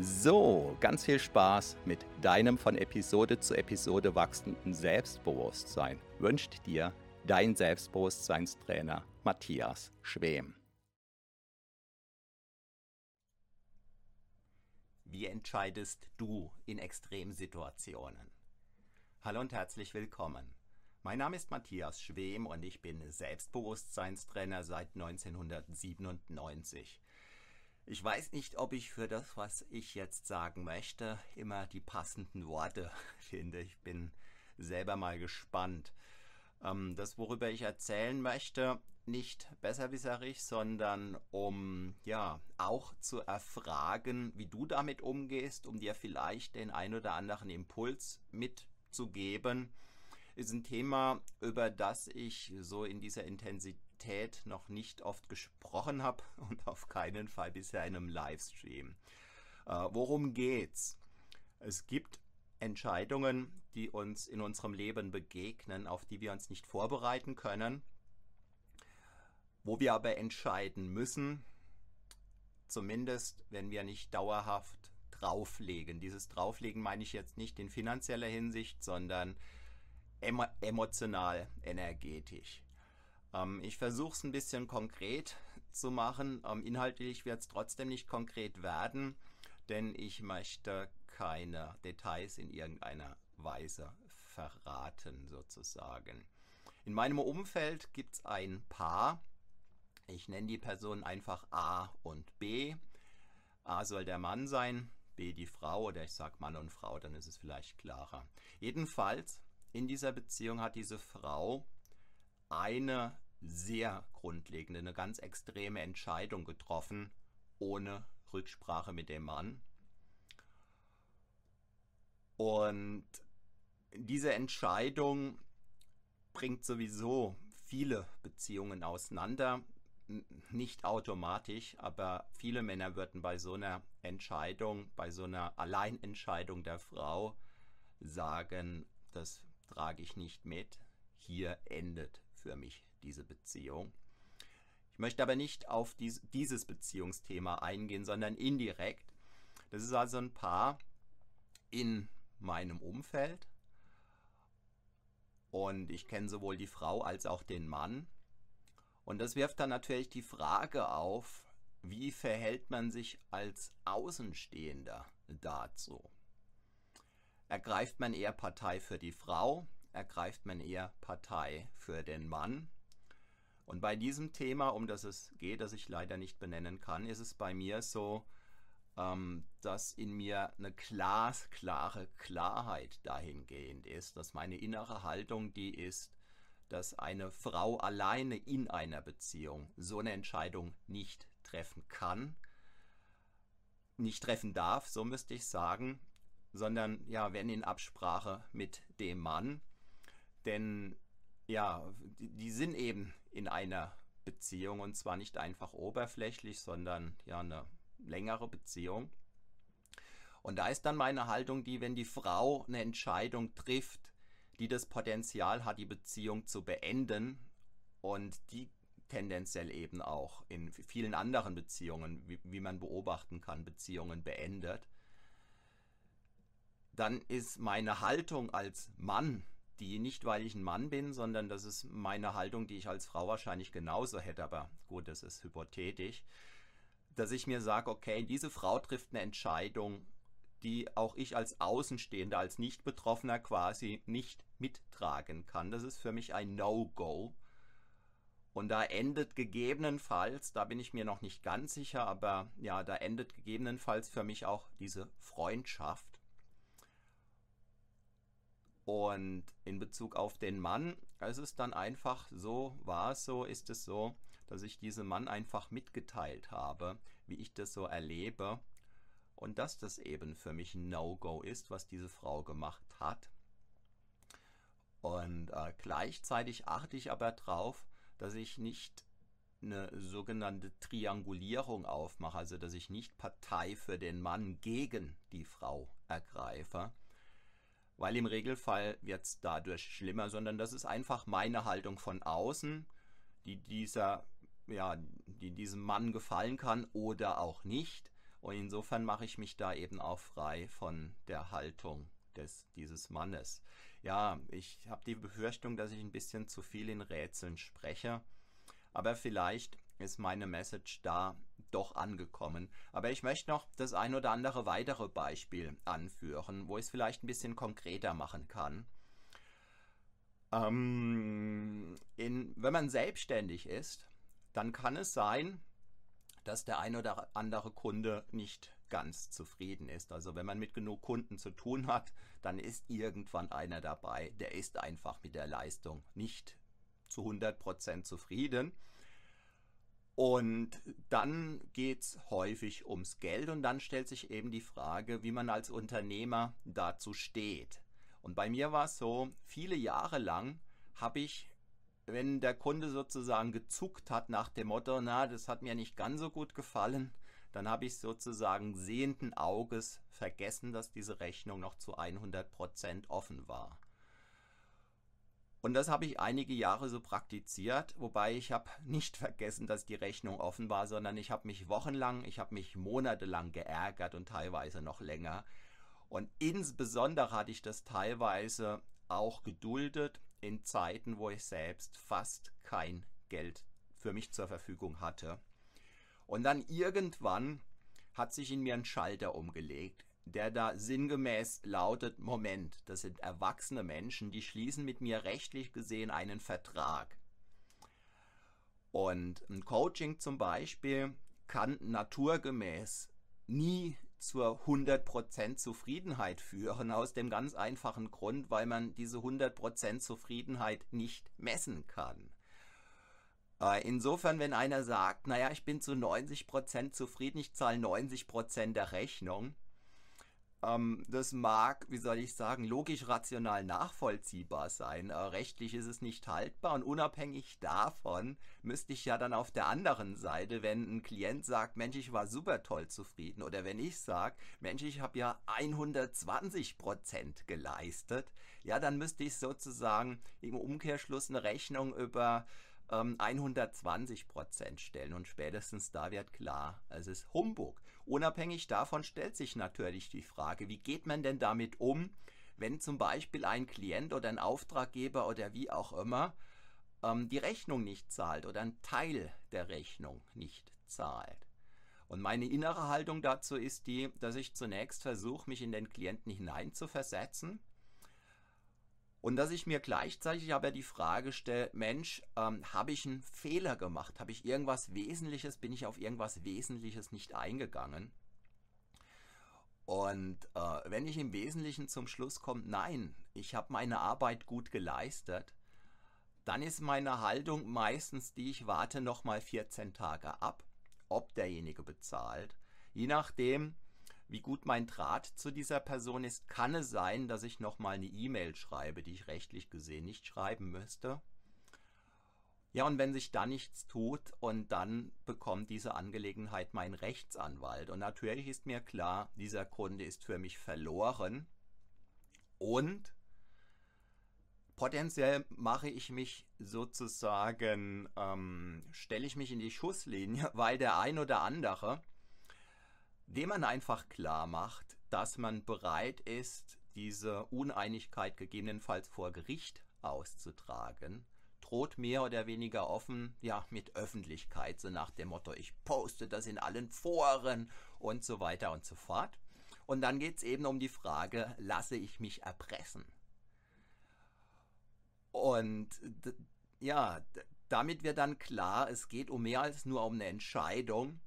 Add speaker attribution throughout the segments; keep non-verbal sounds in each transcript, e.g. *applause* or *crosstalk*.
Speaker 1: So, ganz viel Spaß mit deinem von Episode zu Episode wachsenden Selbstbewusstsein wünscht dir dein Selbstbewusstseinstrainer Matthias Schwem. Wie entscheidest du in Extremsituationen? Hallo und herzlich willkommen. Mein Name ist Matthias Schwem und ich bin Selbstbewusstseinstrainer seit 1997. Ich weiß nicht, ob ich für das, was ich jetzt sagen möchte, immer die passenden Worte *laughs* finde. Ich bin selber mal gespannt. Ähm, das, worüber ich erzählen möchte, nicht besserwisserig, sondern um ja auch zu erfragen, wie du damit umgehst, um dir vielleicht den ein oder anderen Impuls mitzugeben, ist ein Thema, über das ich so in dieser Intensität Qualität noch nicht oft gesprochen habe *laughs* und auf keinen Fall bisher in einem Livestream. Äh, worum geht's? Es gibt Entscheidungen, die uns in unserem Leben begegnen, auf die wir uns nicht vorbereiten können, wo wir aber entscheiden müssen, zumindest wenn wir nicht dauerhaft drauflegen. Dieses Drauflegen meine ich jetzt nicht in finanzieller Hinsicht, sondern emotional, energetisch. Ähm, ich versuche es ein bisschen konkret zu machen. Ähm, inhaltlich wird es trotzdem nicht konkret werden, denn ich möchte keine Details in irgendeiner Weise verraten sozusagen. In meinem Umfeld gibt es ein Paar. Ich nenne die Personen einfach A und B. A soll der Mann sein, B die Frau oder ich sage Mann und Frau, dann ist es vielleicht klarer. Jedenfalls, in dieser Beziehung hat diese Frau eine sehr grundlegende, eine ganz extreme Entscheidung getroffen, ohne Rücksprache mit dem Mann. Und diese Entscheidung bringt sowieso viele Beziehungen auseinander. Nicht automatisch, aber viele Männer würden bei so einer Entscheidung, bei so einer Alleinentscheidung der Frau sagen, das trage ich nicht mit. Hier endet für mich diese Beziehung. Ich möchte aber nicht auf dies, dieses Beziehungsthema eingehen, sondern indirekt. Das ist also ein Paar in meinem Umfeld. Und ich kenne sowohl die Frau als auch den Mann. Und das wirft dann natürlich die Frage auf, wie verhält man sich als Außenstehender dazu? Ergreift man eher Partei für die Frau? Ergreift man eher Partei für den Mann? Und bei diesem Thema, um das es geht, das ich leider nicht benennen kann, ist es bei mir so, ähm, dass in mir eine glasklare Klarheit dahingehend ist, dass meine innere Haltung die ist, dass eine Frau alleine in einer Beziehung so eine Entscheidung nicht treffen kann, nicht treffen darf, so müsste ich sagen, sondern ja, wenn in Absprache mit dem Mann. Denn ja, die, die sind eben in einer Beziehung und zwar nicht einfach oberflächlich, sondern ja eine längere Beziehung. Und da ist dann meine Haltung die, wenn die Frau eine Entscheidung trifft, die das Potenzial hat, die Beziehung zu beenden und die tendenziell eben auch in vielen anderen Beziehungen, wie, wie man beobachten kann, Beziehungen beendet, dann ist meine Haltung als Mann, die nicht, weil ich ein Mann bin, sondern das ist meine Haltung, die ich als Frau wahrscheinlich genauso hätte, aber gut, das ist hypothetisch, dass ich mir sage, okay, diese Frau trifft eine Entscheidung, die auch ich als Außenstehender, als Nicht-Betroffener quasi nicht mittragen kann. Das ist für mich ein No-Go. Und da endet gegebenenfalls, da bin ich mir noch nicht ganz sicher, aber ja, da endet gegebenenfalls für mich auch diese Freundschaft. Und in Bezug auf den Mann, es ist dann einfach so, war es so, ist es so, dass ich diesem Mann einfach mitgeteilt habe, wie ich das so erlebe und dass das eben für mich ein No-Go ist, was diese Frau gemacht hat. Und äh, gleichzeitig achte ich aber darauf, dass ich nicht eine sogenannte Triangulierung aufmache, also dass ich nicht Partei für den Mann gegen die Frau ergreife, weil im Regelfall wird es dadurch schlimmer, sondern das ist einfach meine Haltung von außen, die dieser, ja, die diesem Mann gefallen kann oder auch nicht. Und insofern mache ich mich da eben auch frei von der Haltung des, dieses Mannes. Ja, ich habe die Befürchtung, dass ich ein bisschen zu viel in Rätseln spreche, aber vielleicht ist meine Message da doch angekommen. Aber ich möchte noch das ein oder andere weitere Beispiel anführen, wo ich es vielleicht ein bisschen konkreter machen kann. Ähm, in, wenn man selbstständig ist, dann kann es sein, dass der ein oder andere Kunde nicht ganz zufrieden ist. Also wenn man mit genug Kunden zu tun hat, dann ist irgendwann einer dabei, der ist einfach mit der Leistung nicht zu 100% zufrieden. Und dann geht es häufig ums Geld und dann stellt sich eben die Frage, wie man als Unternehmer dazu steht. Und bei mir war es so, viele Jahre lang habe ich, wenn der Kunde sozusagen gezuckt hat nach dem Motto, na, das hat mir nicht ganz so gut gefallen, dann habe ich sozusagen sehenden Auges vergessen, dass diese Rechnung noch zu 100% offen war. Und das habe ich einige Jahre so praktiziert, wobei ich habe *laughs* nicht vergessen, dass die Rechnung offen war, sondern ich habe mich wochenlang, ich habe mich monatelang geärgert und teilweise noch länger. Und insbesondere hatte ich das teilweise auch geduldet in Zeiten, wo ich selbst fast kein Geld für mich zur Verfügung hatte. Und dann irgendwann hat sich in mir ein Schalter umgelegt, der da sinngemäß lautet, Moment, das sind erwachsene Menschen, die schließen mit mir rechtlich gesehen einen Vertrag. Und ein Coaching zum Beispiel kann naturgemäß nie zur 100% Zufriedenheit führen, aus dem ganz einfachen Grund, weil man diese 100% Zufriedenheit nicht messen kann. Äh, insofern, wenn einer sagt, naja, ich bin zu 90% zufrieden, ich zahle 90% der Rechnung, ähm, das mag, wie soll ich sagen, logisch rational nachvollziehbar sein. Äh, rechtlich ist es nicht haltbar und unabhängig davon müsste ich ja dann auf der anderen Seite, wenn ein Klient sagt, Mensch, ich war super toll zufrieden oder wenn ich sage, Mensch, ich habe ja 120% geleistet, ja, dann müsste ich sozusagen im Umkehrschluss eine Rechnung über 120 ähm, Prozent stellen und spätestens da wird klar, es ist Humbug. Unabhängig davon stellt sich natürlich die Frage, wie geht man denn damit um, wenn zum Beispiel ein Klient oder ein Auftraggeber oder wie auch immer ähm, die Rechnung nicht zahlt oder ein Teil der Rechnung nicht zahlt. Und meine innere Haltung dazu ist die, dass ich zunächst versuche, mich in den Klienten hineinzuversetzen und dass ich mir gleichzeitig aber die Frage stelle, Mensch, ähm, habe ich einen Fehler gemacht? Habe ich irgendwas Wesentliches, bin ich auf irgendwas Wesentliches nicht eingegangen? Und äh, wenn ich im Wesentlichen zum Schluss komme, nein, ich habe meine Arbeit gut geleistet, dann ist meine Haltung meistens die, ich warte nochmal 14 Tage ab, ob derjenige bezahlt. Je nachdem, wie gut mein Draht zu dieser Person ist, kann es sein, dass ich nochmal eine E-Mail schreibe, die ich rechtlich gesehen nicht schreiben müsste. Ja, und wenn sich da nichts tut und dann bekommt diese Angelegenheit mein Rechtsanwalt. Und natürlich ist mir klar, dieser Kunde ist für mich verloren. Und potenziell mache ich mich sozusagen, ähm, stelle ich mich in die Schusslinie, *laughs* weil der ein oder andere dem man einfach klar macht, dass man bereit ist, diese Uneinigkeit gegebenenfalls vor Gericht auszutragen, droht mehr oder weniger offen, ja, mit Öffentlichkeit, so nach dem Motto, ich poste das in allen Foren und so weiter und so fort. Und dann geht es eben um die Frage, lasse ich mich erpressen? Und ja, damit wird dann klar, es geht um mehr als nur um eine Entscheidung.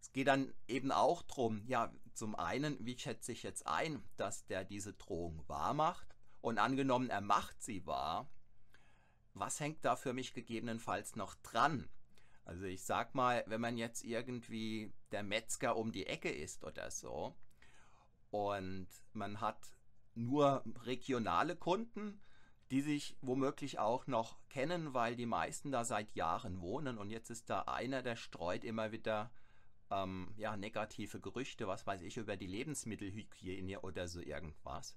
Speaker 1: Es geht dann eben auch darum, ja, zum einen, wie schätze ich jetzt ein, dass der diese Drohung wahr macht? Und angenommen, er macht sie wahr, was hängt da für mich gegebenenfalls noch dran? Also ich sag mal, wenn man jetzt irgendwie der Metzger um die Ecke ist oder so und man hat nur regionale Kunden, die sich womöglich auch noch kennen, weil die meisten da seit Jahren wohnen und jetzt ist da einer, der streut immer wieder ähm, ja, negative Gerüchte, was weiß ich, über die Lebensmittelhygiene oder so irgendwas.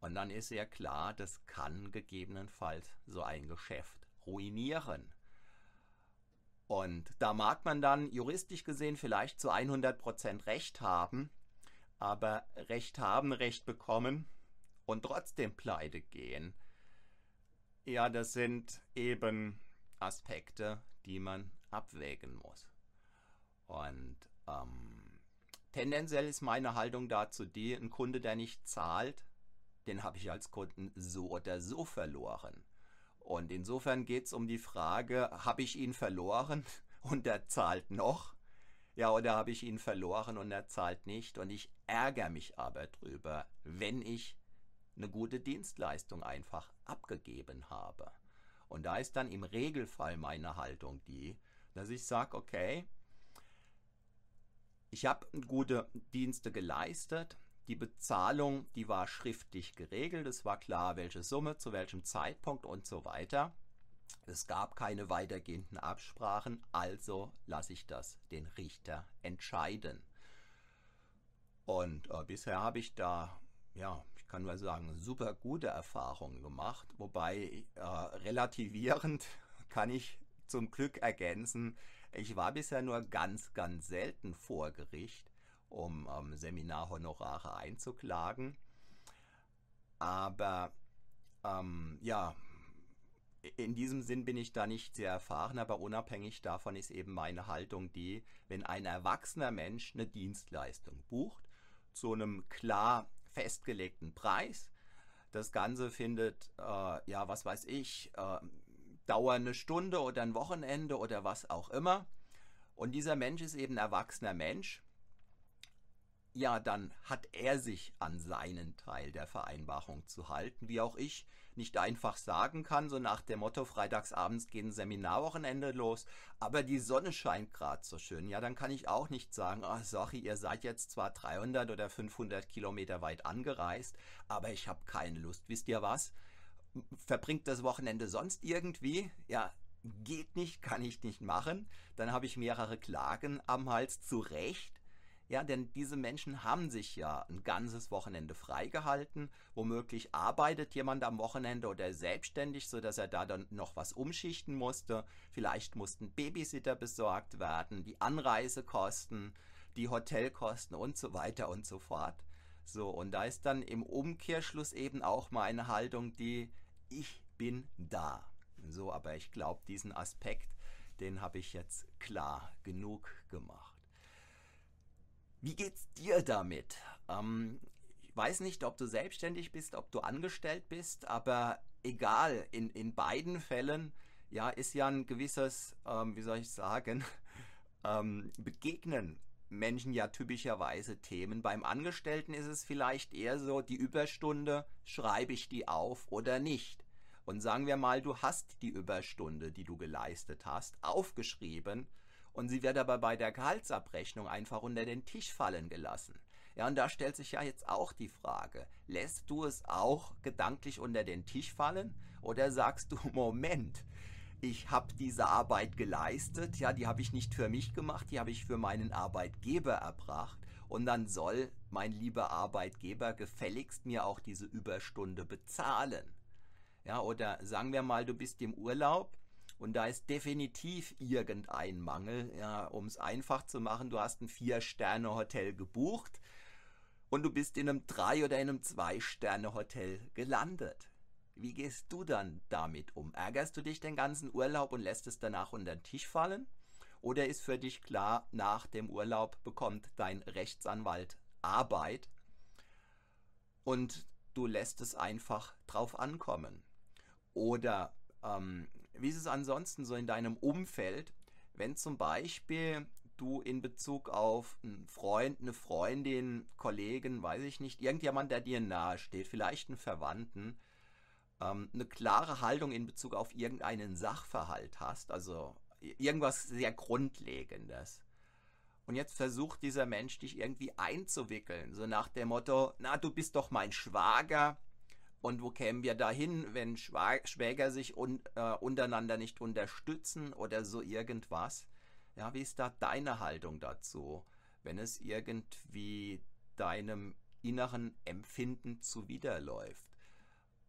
Speaker 1: Und dann ist ja klar, das kann gegebenenfalls so ein Geschäft ruinieren. Und da mag man dann juristisch gesehen vielleicht zu 100% Recht haben, aber Recht haben, Recht bekommen und trotzdem pleite gehen. Ja, das sind eben Aspekte, die man abwägen muss. Und ähm, tendenziell ist meine Haltung dazu die, ein Kunde, der nicht zahlt, den habe ich als Kunden so oder so verloren. Und insofern geht es um die Frage, habe ich ihn verloren *laughs* und er zahlt noch? Ja, oder habe ich ihn verloren und er zahlt nicht? Und ich ärgere mich aber drüber, wenn ich eine gute Dienstleistung einfach abgegeben habe. Und da ist dann im Regelfall meine Haltung die, dass ich sage, okay, ich habe gute Dienste geleistet, die Bezahlung, die war schriftlich geregelt, es war klar, welche Summe, zu welchem Zeitpunkt und so weiter. Es gab keine weitergehenden Absprachen, also lasse ich das den Richter entscheiden. Und äh, bisher habe ich da, ja, ich kann nur sagen, super gute Erfahrungen gemacht, wobei äh, relativierend *laughs* kann ich zum Glück ergänzen, ich war bisher nur ganz, ganz selten vor Gericht, um ähm, Seminarhonorare einzuklagen. Aber ähm, ja, in diesem Sinn bin ich da nicht sehr erfahren, aber unabhängig davon ist eben meine Haltung die, wenn ein erwachsener Mensch eine Dienstleistung bucht, zu einem klar festgelegten Preis, das Ganze findet, äh, ja, was weiß ich, äh, Dauer eine Stunde oder ein Wochenende oder was auch immer. Und dieser Mensch ist eben erwachsener Mensch. Ja, dann hat er sich an seinen Teil der Vereinbarung zu halten, wie auch ich nicht einfach sagen kann, so nach dem Motto, freitagsabends geht ein Seminarwochenende los, aber die Sonne scheint gerade so schön. Ja, dann kann ich auch nicht sagen, oh, sorry, ihr seid jetzt zwar 300 oder 500 Kilometer weit angereist, aber ich habe keine Lust. Wisst ihr was? Verbringt das Wochenende sonst irgendwie? Ja, geht nicht, kann ich nicht machen. Dann habe ich mehrere Klagen am Hals, zu Recht. Ja, denn diese Menschen haben sich ja ein ganzes Wochenende freigehalten. Womöglich arbeitet jemand am Wochenende oder selbstständig, sodass er da dann noch was umschichten musste. Vielleicht mussten Babysitter besorgt werden, die Anreisekosten, die Hotelkosten und so weiter und so fort. So, und da ist dann im Umkehrschluss eben auch meine Haltung, die ich bin da. So, aber ich glaube, diesen Aspekt, den habe ich jetzt klar genug gemacht. Wie geht's dir damit? Ähm, ich weiß nicht, ob du selbstständig bist, ob du angestellt bist, aber egal, in, in beiden Fällen, ja, ist ja ein gewisses, ähm, wie soll ich sagen, *laughs* ähm, Begegnen Menschen ja typischerweise Themen. Beim Angestellten ist es vielleicht eher so, die Überstunde, schreibe ich die auf oder nicht? Und sagen wir mal, du hast die Überstunde, die du geleistet hast, aufgeschrieben und sie wird aber bei der Gehaltsabrechnung einfach unter den Tisch fallen gelassen. Ja, und da stellt sich ja jetzt auch die Frage, lässt du es auch gedanklich unter den Tisch fallen oder sagst du, *laughs* Moment, ich habe diese Arbeit geleistet, ja, die habe ich nicht für mich gemacht, die habe ich für meinen Arbeitgeber erbracht und dann soll mein lieber Arbeitgeber gefälligst mir auch diese Überstunde bezahlen. Ja, oder sagen wir mal, du bist im Urlaub und da ist definitiv irgendein Mangel, ja, um es einfach zu machen, du hast ein Vier-Sterne-Hotel gebucht und du bist in einem Drei- oder in einem Zwei-Sterne-Hotel gelandet. Wie gehst du dann damit um? Ärgerst du dich den ganzen Urlaub und lässt es danach unter den Tisch fallen? Oder ist für dich klar, nach dem Urlaub bekommt dein Rechtsanwalt Arbeit und du lässt es einfach drauf ankommen? Oder ähm, wie ist es ansonsten so in deinem Umfeld, wenn zum Beispiel du in Bezug auf einen Freund, eine Freundin, Kollegen, weiß ich nicht, irgendjemand, der dir nahe steht, vielleicht einen Verwandten, ähm, eine klare Haltung in Bezug auf irgendeinen Sachverhalt hast, also irgendwas sehr Grundlegendes. Und jetzt versucht dieser Mensch dich irgendwie einzuwickeln, so nach dem Motto, na, du bist doch mein Schwager. Und wo kämen wir dahin, wenn Schwäger sich un äh, untereinander nicht unterstützen oder so irgendwas? Ja, wie ist da deine Haltung dazu, wenn es irgendwie deinem inneren Empfinden zuwiderläuft?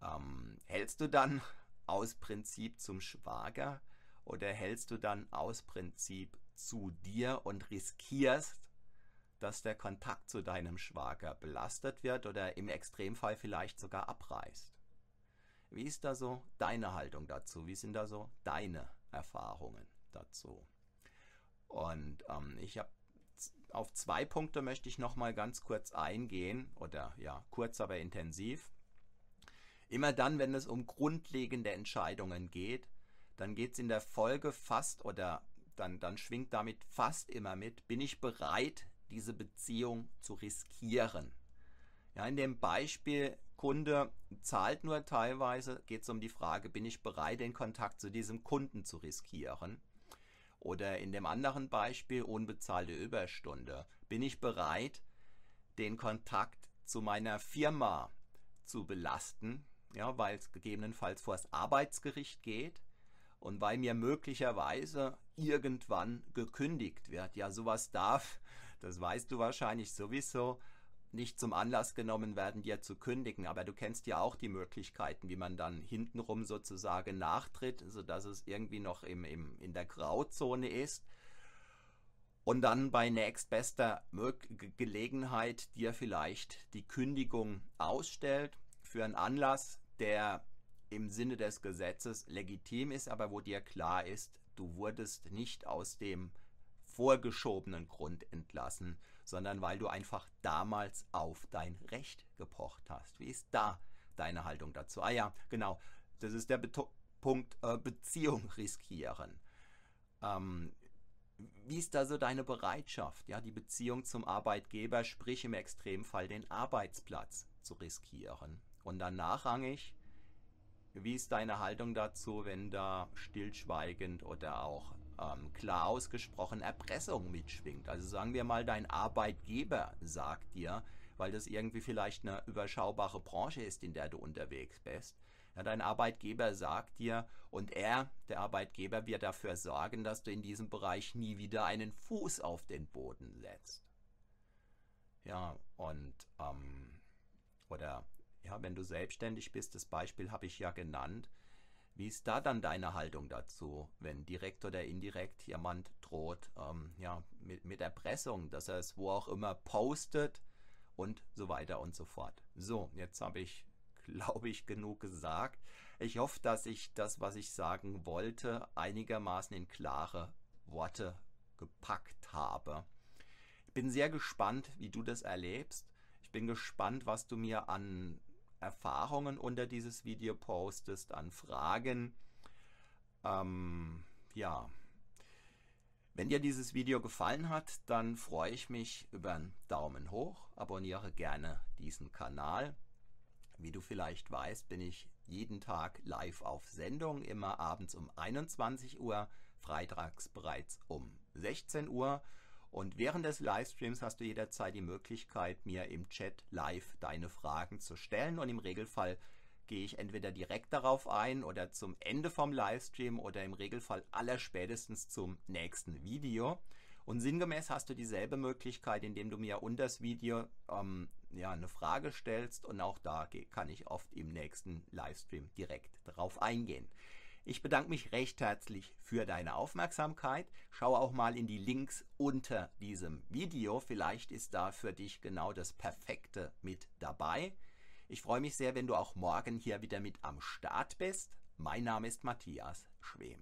Speaker 1: Ähm, hältst du dann aus Prinzip zum Schwager oder hältst du dann aus Prinzip zu dir und riskierst, dass der Kontakt zu deinem Schwager belastet wird oder im Extremfall vielleicht sogar abreißt? Wie ist da so deine Haltung dazu? Wie sind da so deine Erfahrungen dazu? Und ähm, ich habe auf zwei Punkte möchte ich noch mal ganz kurz eingehen oder ja kurz aber intensiv. Immer dann, wenn es um grundlegende Entscheidungen geht, dann geht es in der Folge fast oder dann, dann schwingt damit fast immer mit, bin ich bereit, diese Beziehung zu riskieren. Ja, in dem Beispiel, Kunde zahlt nur teilweise, geht es um die Frage, bin ich bereit, den Kontakt zu diesem Kunden zu riskieren? Oder in dem anderen Beispiel, unbezahlte Überstunde, bin ich bereit, den Kontakt zu meiner Firma zu belasten, ja, weil es gegebenenfalls vor das Arbeitsgericht geht und weil mir möglicherweise irgendwann gekündigt wird. Ja, sowas darf, das weißt du wahrscheinlich sowieso, nicht zum Anlass genommen werden, dir zu kündigen. Aber du kennst ja auch die Möglichkeiten, wie man dann hintenrum sozusagen nachtritt, sodass es irgendwie noch im, im, in der Grauzone ist. Und dann bei nächstbester Gelegenheit dir vielleicht die Kündigung ausstellt für einen Anlass, der im Sinne des Gesetzes legitim ist, aber wo dir klar ist, du wurdest nicht aus dem vorgeschobenen Grund entlassen, sondern weil du einfach damals auf dein Recht gepocht hast. Wie ist da deine Haltung dazu? Ah ja, genau, das ist der Beto Punkt äh, Beziehung riskieren. Ähm, wie ist da so deine Bereitschaft, ja, die Beziehung zum Arbeitgeber, sprich im Extremfall den Arbeitsplatz zu riskieren? Und dann nachrangig, wie ist deine Haltung dazu, wenn da stillschweigend oder auch ähm, klar ausgesprochen Erpressung mitschwingt? Also sagen wir mal, dein Arbeitgeber sagt dir, weil das irgendwie vielleicht eine überschaubare Branche ist, in der du unterwegs bist. Ja, dein Arbeitgeber sagt dir und er, der Arbeitgeber, wird dafür sorgen, dass du in diesem Bereich nie wieder einen Fuß auf den Boden setzt. Ja, und ähm, oder ja, wenn du selbstständig bist, das Beispiel habe ich ja genannt, wie ist da dann deine Haltung dazu, wenn direkt oder indirekt jemand droht, ähm, ja, mit, mit Erpressung, dass er es wo auch immer postet und so weiter und so fort. So, jetzt habe ich, *laughs* glaube ich, genug gesagt. Ich hoffe, dass ich das, was ich sagen wollte, einigermaßen in klare Worte gepackt habe. Ich bin sehr gespannt, wie du das erlebst. Ich bin gespannt, was du mir an Erfahrungen unter dieses Video postest, an Fragen. Ähm, ja, wenn dir dieses Video gefallen hat, dann freue ich mich über einen Daumen hoch. Abonniere gerne diesen Kanal. Wie du vielleicht weißt, bin ich jeden Tag live auf Sendung, immer abends um 21 Uhr, freitags bereits um 16 Uhr. Und während des Livestreams hast du jederzeit die Möglichkeit, mir im Chat live deine Fragen zu stellen. Und im Regelfall gehe ich entweder direkt darauf ein oder zum Ende vom Livestream oder im Regelfall allerspätestens zum nächsten Video. Und sinngemäß hast du dieselbe Möglichkeit, indem du mir unter das Video ähm, ja, eine Frage stellst und auch da kann ich oft im nächsten Livestream direkt darauf eingehen. Ich bedanke mich recht herzlich für deine Aufmerksamkeit. Schau auch mal in die Links unter diesem Video. Vielleicht ist da für dich genau das Perfekte mit dabei. Ich freue mich sehr, wenn du auch morgen hier wieder mit am Start bist. Mein Name ist Matthias Schwem.